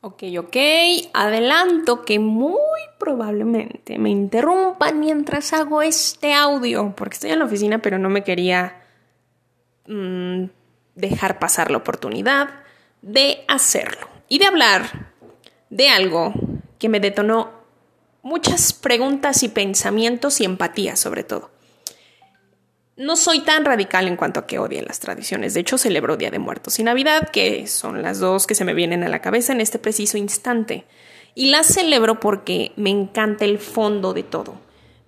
Ok, ok, adelanto que muy probablemente me interrumpan mientras hago este audio, porque estoy en la oficina pero no me quería mm, dejar pasar la oportunidad de hacerlo y de hablar de algo que me detonó muchas preguntas y pensamientos y empatía sobre todo. No soy tan radical en cuanto a que odie las tradiciones. De hecho, celebro Día de Muertos y Navidad, que son las dos que se me vienen a la cabeza en este preciso instante. Y las celebro porque me encanta el fondo de todo.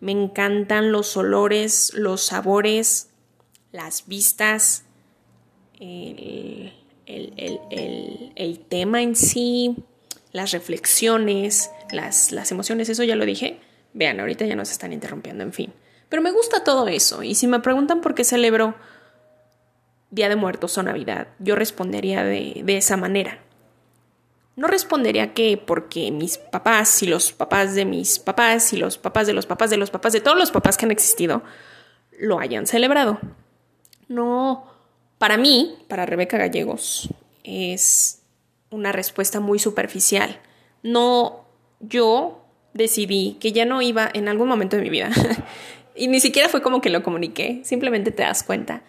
Me encantan los olores, los sabores, las vistas, el, el, tema en sí, las reflexiones, las, las emociones, eso ya lo dije. Vean, ahorita ya nos están interrumpiendo, en fin. Pero me gusta todo eso. Y si me preguntan por qué celebro Día de Muertos o Navidad, yo respondería de, de esa manera. No respondería que porque mis papás y los papás de mis papás y los papás de los papás de los papás de todos los papás que han existido lo hayan celebrado. No, para mí, para Rebeca Gallegos, es una respuesta muy superficial. No, yo decidí que ya no iba en algún momento de mi vida y ni siquiera fue como que lo comuniqué, simplemente te das cuenta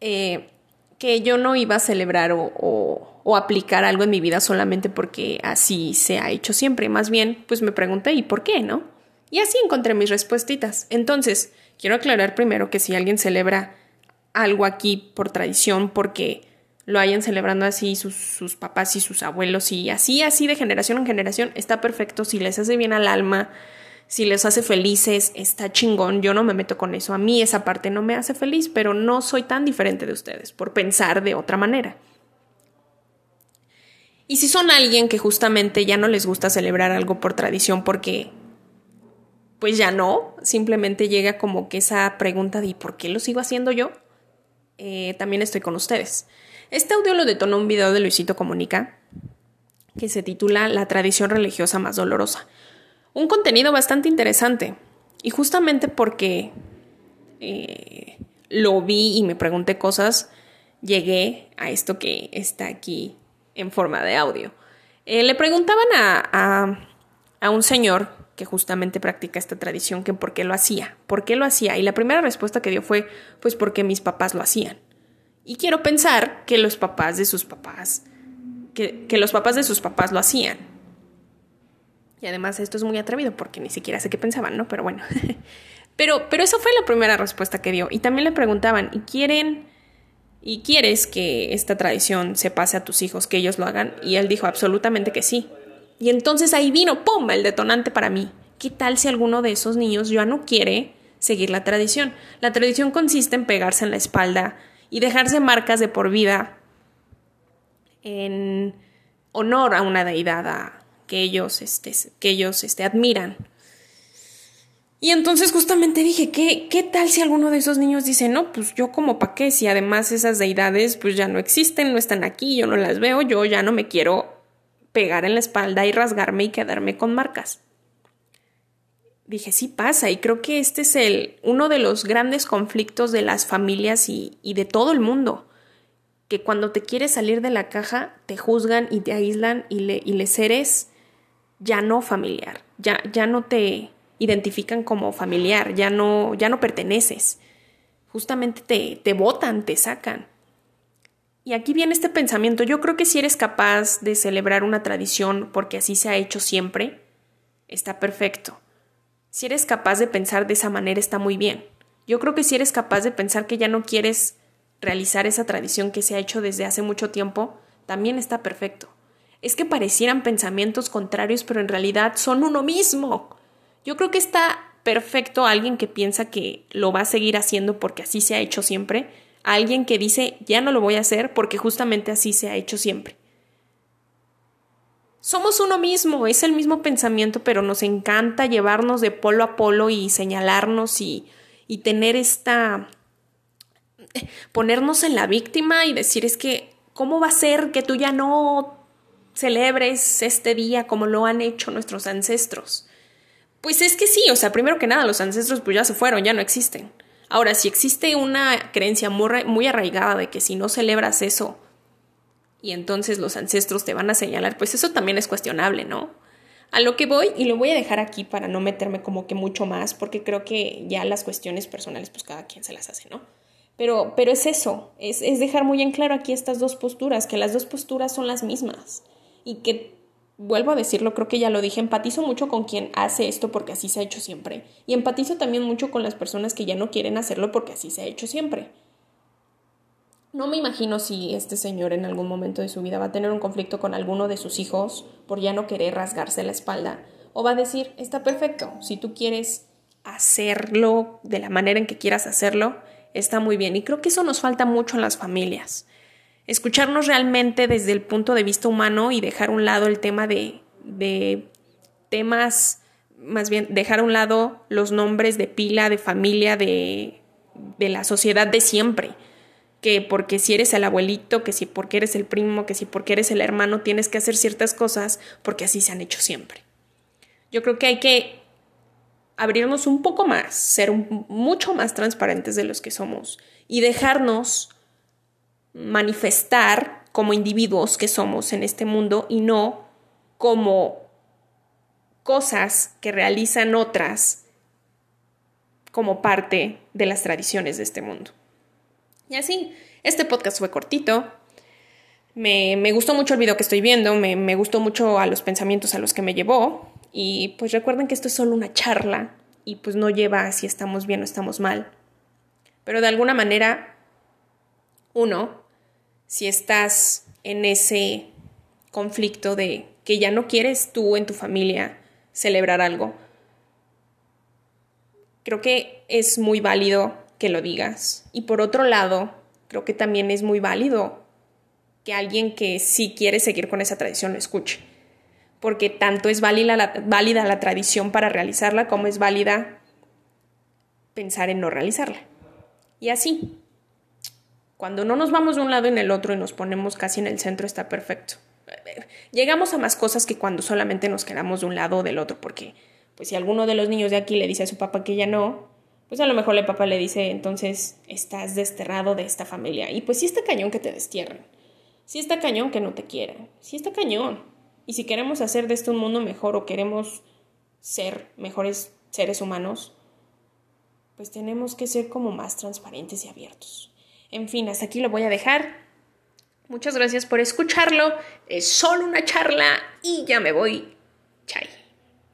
eh, que yo no iba a celebrar o, o, aplicar algo en mi vida solamente porque así se ha hecho siempre. Más bien, pues me pregunté, ¿y por qué, no? Y así encontré mis respuestitas. Entonces, quiero aclarar primero que si alguien celebra algo aquí por tradición, porque lo hayan celebrando así sus, sus papás y sus abuelos y así, así de generación en generación, está perfecto. Si les hace bien al alma, si les hace felices, está chingón, yo no me meto con eso. A mí esa parte no me hace feliz, pero no soy tan diferente de ustedes por pensar de otra manera. Y si son alguien que justamente ya no les gusta celebrar algo por tradición porque pues ya no, simplemente llega como que esa pregunta de ¿por qué lo sigo haciendo yo? Eh, también estoy con ustedes. Este audio lo detonó un video de Luisito Comunica que se titula La tradición religiosa más dolorosa un contenido bastante interesante. Y justamente porque eh, lo vi y me pregunté cosas, llegué a esto que está aquí en forma de audio. Eh, le preguntaban a, a, un señor que justamente practica esta tradición que por qué lo hacía, por qué lo hacía. Y la primera respuesta que dio fue, pues porque mis papás lo hacían. Y quiero pensar que los papás de sus papás, que, que los papás de sus papás lo hacían. Y además esto es muy atrevido porque ni siquiera sé qué pensaban, ¿no? Pero bueno. pero, pero esa fue la primera respuesta que dio. Y también le preguntaban, ¿y quieren... ¿Y quieres que esta tradición se pase a tus hijos, que ellos lo hagan? Y él dijo absolutamente que sí. Y entonces ahí vino, ¡pum!, el detonante para mí. ¿Qué tal si alguno de esos niños ya no quiere seguir la tradición? La tradición consiste en pegarse en la espalda y dejarse marcas de por vida en honor a una deidad, que ellos, este, que ellos este, admiran. Y entonces justamente dije, ¿qué, ¿qué tal si alguno de esos niños dice, no, pues yo como pa' qué, si además esas deidades pues ya no existen, no están aquí, yo no las veo, yo ya no me quiero pegar en la espalda y rasgarme y quedarme con marcas. Dije, sí pasa, y creo que este es el, uno de los grandes conflictos de las familias y, y de todo el mundo que cuando te quieres salir de la caja te juzgan y te aíslan y, le, y les eres ya no familiar, ya, ya no te identifican como familiar, ya no, ya no perteneces. Justamente te, te votan, te sacan. Y aquí viene este pensamiento, yo creo que si eres capaz de celebrar una tradición porque así se ha hecho siempre, está perfecto. Si eres capaz de pensar de esa manera, está muy bien. Yo creo que si eres capaz de pensar que ya no quieres realizar esa tradición que se ha hecho desde hace mucho tiempo, también está perfecto es que parecieran pensamientos contrarios, pero en realidad son uno mismo. Yo creo que está perfecto alguien que piensa que lo va a seguir haciendo porque así se ha hecho siempre, alguien que dice ya no lo voy a hacer porque justamente así se ha hecho siempre. Somos uno mismo, es el mismo pensamiento, pero nos encanta llevarnos de polo a polo y señalarnos y, y tener esta... ponernos en la víctima y decir es que, ¿cómo va a ser que tú ya no celebres este día como lo han hecho nuestros ancestros. Pues es que sí, o sea, primero que nada, los ancestros pues ya se fueron, ya no existen. Ahora, si existe una creencia muy, arraigada de que si no celebras eso y entonces los ancestros te van a señalar, pues eso también es cuestionable, ¿no? A lo que voy, y lo voy a dejar aquí para no meterme como que mucho más, porque creo que ya las cuestiones personales, pues cada quien se las hace, ¿no? Pero, pero es eso, es, es dejar muy en claro aquí estas dos posturas, que las dos posturas son las mismas y que vuelvo a decirlo, creo que ya lo dije, empatizo mucho con quien hace esto porque así se ha hecho siempre. Y empatizo también mucho con las personas que ya no quieren hacerlo porque así se ha hecho siempre. No me imagino si este señor en algún momento de su vida va a tener un conflicto con alguno de sus hijos por ya no querer rasgarse la espalda. O va a decir, está perfecto, si tú quieres hacerlo de la manera en que quieras hacerlo, está muy bien. Y creo que eso nos falta mucho en las familias. Escucharnos realmente desde el punto de vista humano y dejar a un lado el tema de, de temas, más bien dejar un lado los nombres de pila, de familia, de, de la sociedad de siempre que porque si eres el abuelito, que si porque eres el primo, que si porque eres el hermano, tienes que hacer ciertas cosas porque así se han hecho siempre. Yo creo que hay que abrirnos un poco más, ser mucho más transparentes de los que somos y dejarnos manifestar como individuos que somos en este mundo y no como cosas que realizan otras como parte de las tradiciones de este mundo. Y así, este podcast fue cortito. Me, gustó mucho el video que estoy viendo, me, me gustó mucho a los pensamientos a los que me llevó. Y pues recuerden que esto es solo una charla y pues no lleva a si estamos bien o estamos mal. Pero de alguna manera, uno, si estás en ese conflicto de que ya no quieres tú en tu familia celebrar algo, creo que es muy válido que lo digas. Y por otro lado, creo que también es muy válido que alguien que sí quiere seguir con esa tradición lo escuche. Porque tanto es válida la, tradición para realizarla como es válida pensar en no realizarla. Y así, cuando no nos vamos de un lado en el otro y nos ponemos casi en el centro está perfecto. Llegamos a más cosas que cuando solamente nos quedamos de un lado o del otro, porque pues si alguno de los niños de aquí le dice a su papá que ya no, pues a lo mejor el papá le dice, entonces estás desterrado de esta familia. Y pues sí está cañón que te destierren. Sí está cañón que no te quieran. Sí está cañón. Y si queremos hacer de esto un mundo mejor o queremos ser mejores seres humanos, pues tenemos que ser como más transparentes y abiertos. En fin, hasta aquí lo voy a dejar. Muchas gracias por escucharlo. Es solo una charla y ya me voy. Chai.